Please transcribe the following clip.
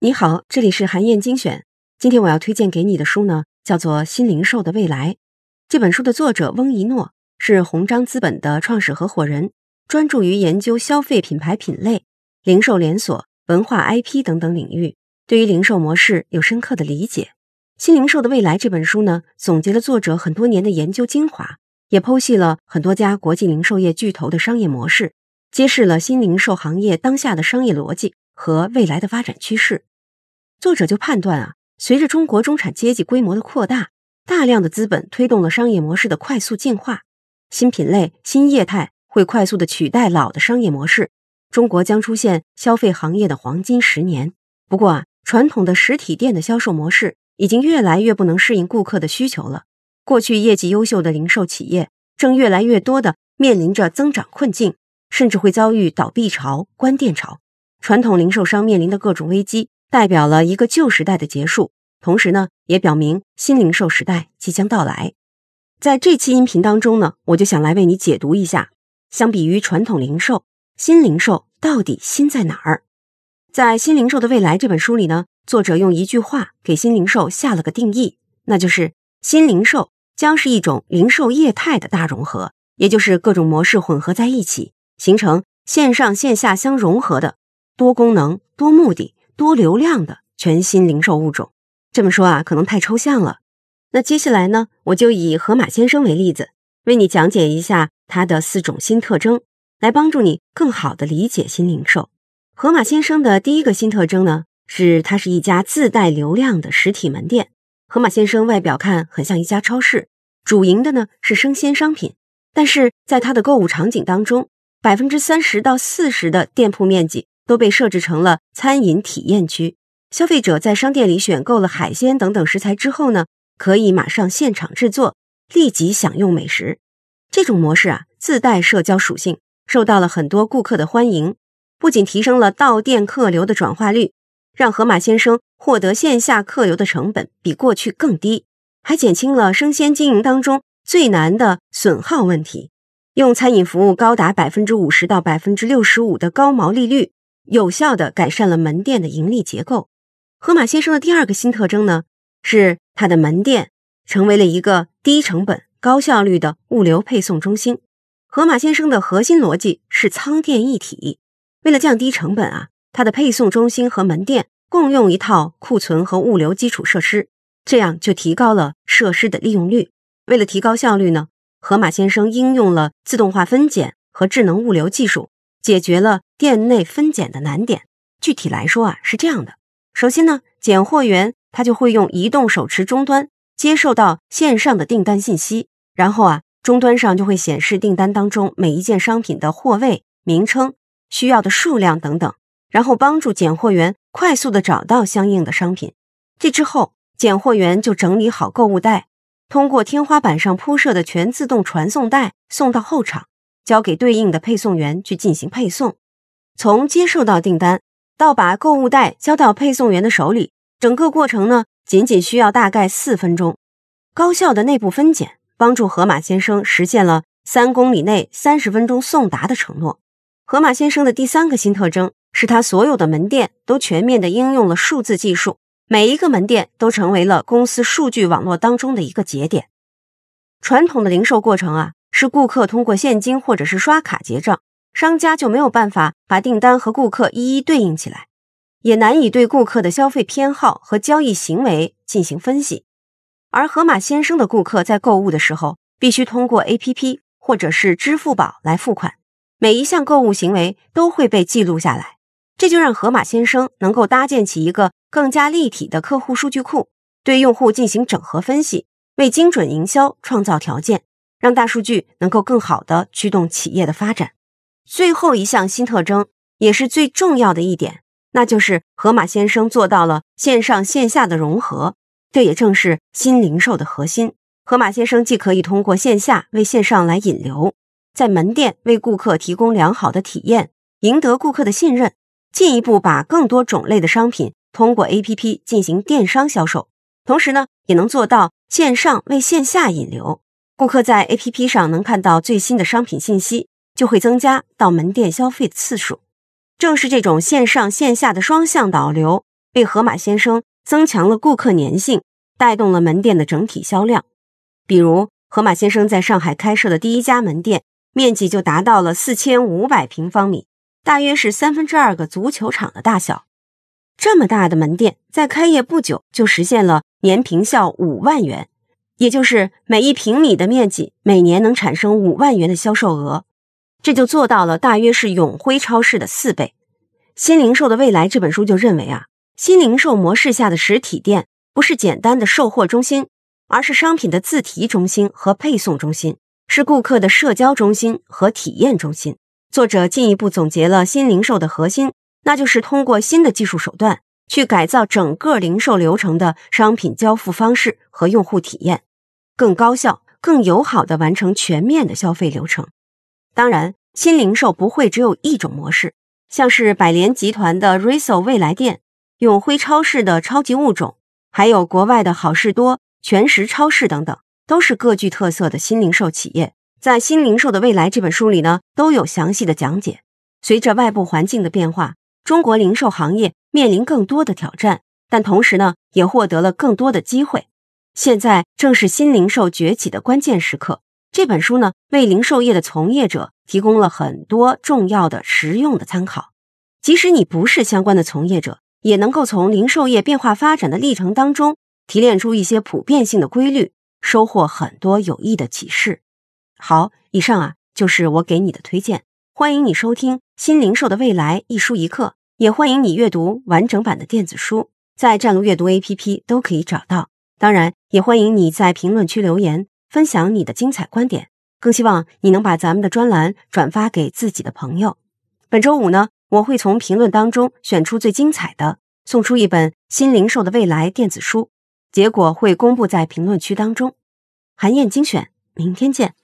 你好，这里是韩燕精选。今天我要推荐给你的书呢，叫做《新零售的未来》。这本书的作者翁一诺是鸿章资本的创始合伙人，专注于研究消费品牌品类、零售连锁、文化 IP 等等领域，对于零售模式有深刻的理解。《新零售的未来》这本书呢，总结了作者很多年的研究精华，也剖析了很多家国际零售业巨头的商业模式，揭示了新零售行业当下的商业逻辑和未来的发展趋势。作者就判断啊，随着中国中产阶级规模的扩大，大量的资本推动了商业模式的快速进化，新品类、新业态会快速的取代老的商业模式，中国将出现消费行业的黄金十年。不过啊，传统的实体店的销售模式已经越来越不能适应顾客的需求了。过去业绩优秀的零售企业，正越来越多的面临着增长困境，甚至会遭遇倒闭潮、关店潮。传统零售商面临的各种危机。代表了一个旧时代的结束，同时呢，也表明新零售时代即将到来。在这期音频当中呢，我就想来为你解读一下，相比于传统零售，新零售到底新在哪儿？在《新零售的未来》这本书里呢，作者用一句话给新零售下了个定义，那就是新零售将是一种零售业态的大融合，也就是各种模式混合在一起，形成线上线下相融合的多功能、多目的。多流量的全新零售物种，这么说啊，可能太抽象了。那接下来呢，我就以盒马鲜生为例子，为你讲解一下它的四种新特征，来帮助你更好的理解新零售。盒马鲜生的第一个新特征呢，是它是一家自带流量的实体门店。盒马鲜生外表看很像一家超市，主营的呢是生鲜商品，但是在它的购物场景当中，百分之三十到四十的店铺面积。都被设置成了餐饮体验区，消费者在商店里选购了海鲜等等食材之后呢，可以马上现场制作，立即享用美食。这种模式啊，自带社交属性，受到了很多顾客的欢迎。不仅提升了到店客流的转化率，让盒马鲜生获得线下客流的成本比过去更低，还减轻了生鲜经营当中最难的损耗问题。用餐饮服务高达百分之五十到百分之六十五的高毛利率。有效的改善了门店的盈利结构。盒马鲜生的第二个新特征呢，是它的门店成为了一个低成本、高效率的物流配送中心。盒马鲜生的核心逻辑是仓店一体，为了降低成本啊，它的配送中心和门店共用一套库存和物流基础设施，这样就提高了设施的利用率。为了提高效率呢，盒马鲜生应用了自动化分拣和智能物流技术。解决了店内分拣的难点。具体来说啊，是这样的：首先呢，拣货员他就会用移动手持终端接受到线上的订单信息，然后啊，终端上就会显示订单当中每一件商品的货位、名称、需要的数量等等，然后帮助拣货员快速的找到相应的商品。这之后，拣货员就整理好购物袋，通过天花板上铺设的全自动传送带送到后场。交给对应的配送员去进行配送，从接受到订单到把购物袋交到配送员的手里，整个过程呢仅仅需要大概四分钟。高效的内部分拣帮助盒马先生实现了三公里内三十分钟送达的承诺。盒马先生的第三个新特征是他所有的门店都全面的应用了数字技术，每一个门店都成为了公司数据网络当中的一个节点。传统的零售过程啊。是顾客通过现金或者是刷卡结账，商家就没有办法把订单和顾客一一对应起来，也难以对顾客的消费偏好和交易行为进行分析。而盒马鲜生的顾客在购物的时候，必须通过 APP 或者是支付宝来付款，每一项购物行为都会被记录下来，这就让盒马鲜生能够搭建起一个更加立体的客户数据库，对用户进行整合分析，为精准营销创造条件。让大数据能够更好的驱动企业的发展。最后一项新特征，也是最重要的一点，那就是盒马鲜生做到了线上线下的融合。这也正是新零售的核心。盒马鲜生既可以通过线下为线上来引流，在门店为顾客提供良好的体验，赢得顾客的信任，进一步把更多种类的商品通过 APP 进行电商销售。同时呢，也能做到线上为线下引流。顾客在 APP 上能看到最新的商品信息，就会增加到门店消费的次数。正是这种线上线下的双向导流，为盒马鲜生增强了顾客粘性，带动了门店的整体销量。比如，盒马鲜生在上海开设的第一家门店，面积就达到了四千五百平方米，大约是三分之二个足球场的大小。这么大的门店，在开业不久就实现了年平效五万元，也就是每一平米的面积，每年能产生五万元的销售额。这就做到了，大约是永辉超市的四倍。新零售的未来这本书就认为啊，新零售模式下的实体店不是简单的售货中心，而是商品的自提中心和配送中心，是顾客的社交中心和体验中心。作者进一步总结了新零售的核心，那就是通过新的技术手段去改造整个零售流程的商品交付方式和用户体验，更高效、更友好的完成全面的消费流程。当然，新零售不会只有一种模式，像是百联集团的 Riso 未来店、永辉超市的超级物种，还有国外的好事多、全食超市等等，都是各具特色的新零售企业。在《新零售的未来》这本书里呢，都有详细的讲解。随着外部环境的变化，中国零售行业面临更多的挑战，但同时呢，也获得了更多的机会。现在正是新零售崛起的关键时刻。这本书呢，为零售业的从业者提供了很多重要的实用的参考。即使你不是相关的从业者，也能够从零售业变化发展的历程当中提炼出一些普遍性的规律，收获很多有益的启示。好，以上啊就是我给你的推荐。欢迎你收听《新零售的未来》一书一课，也欢迎你阅读完整版的电子书，在站路阅读 APP 都可以找到。当然，也欢迎你在评论区留言。分享你的精彩观点，更希望你能把咱们的专栏转发给自己的朋友。本周五呢，我会从评论当中选出最精彩的，送出一本《新零售的未来》电子书，结果会公布在评论区当中。韩燕精选，明天见。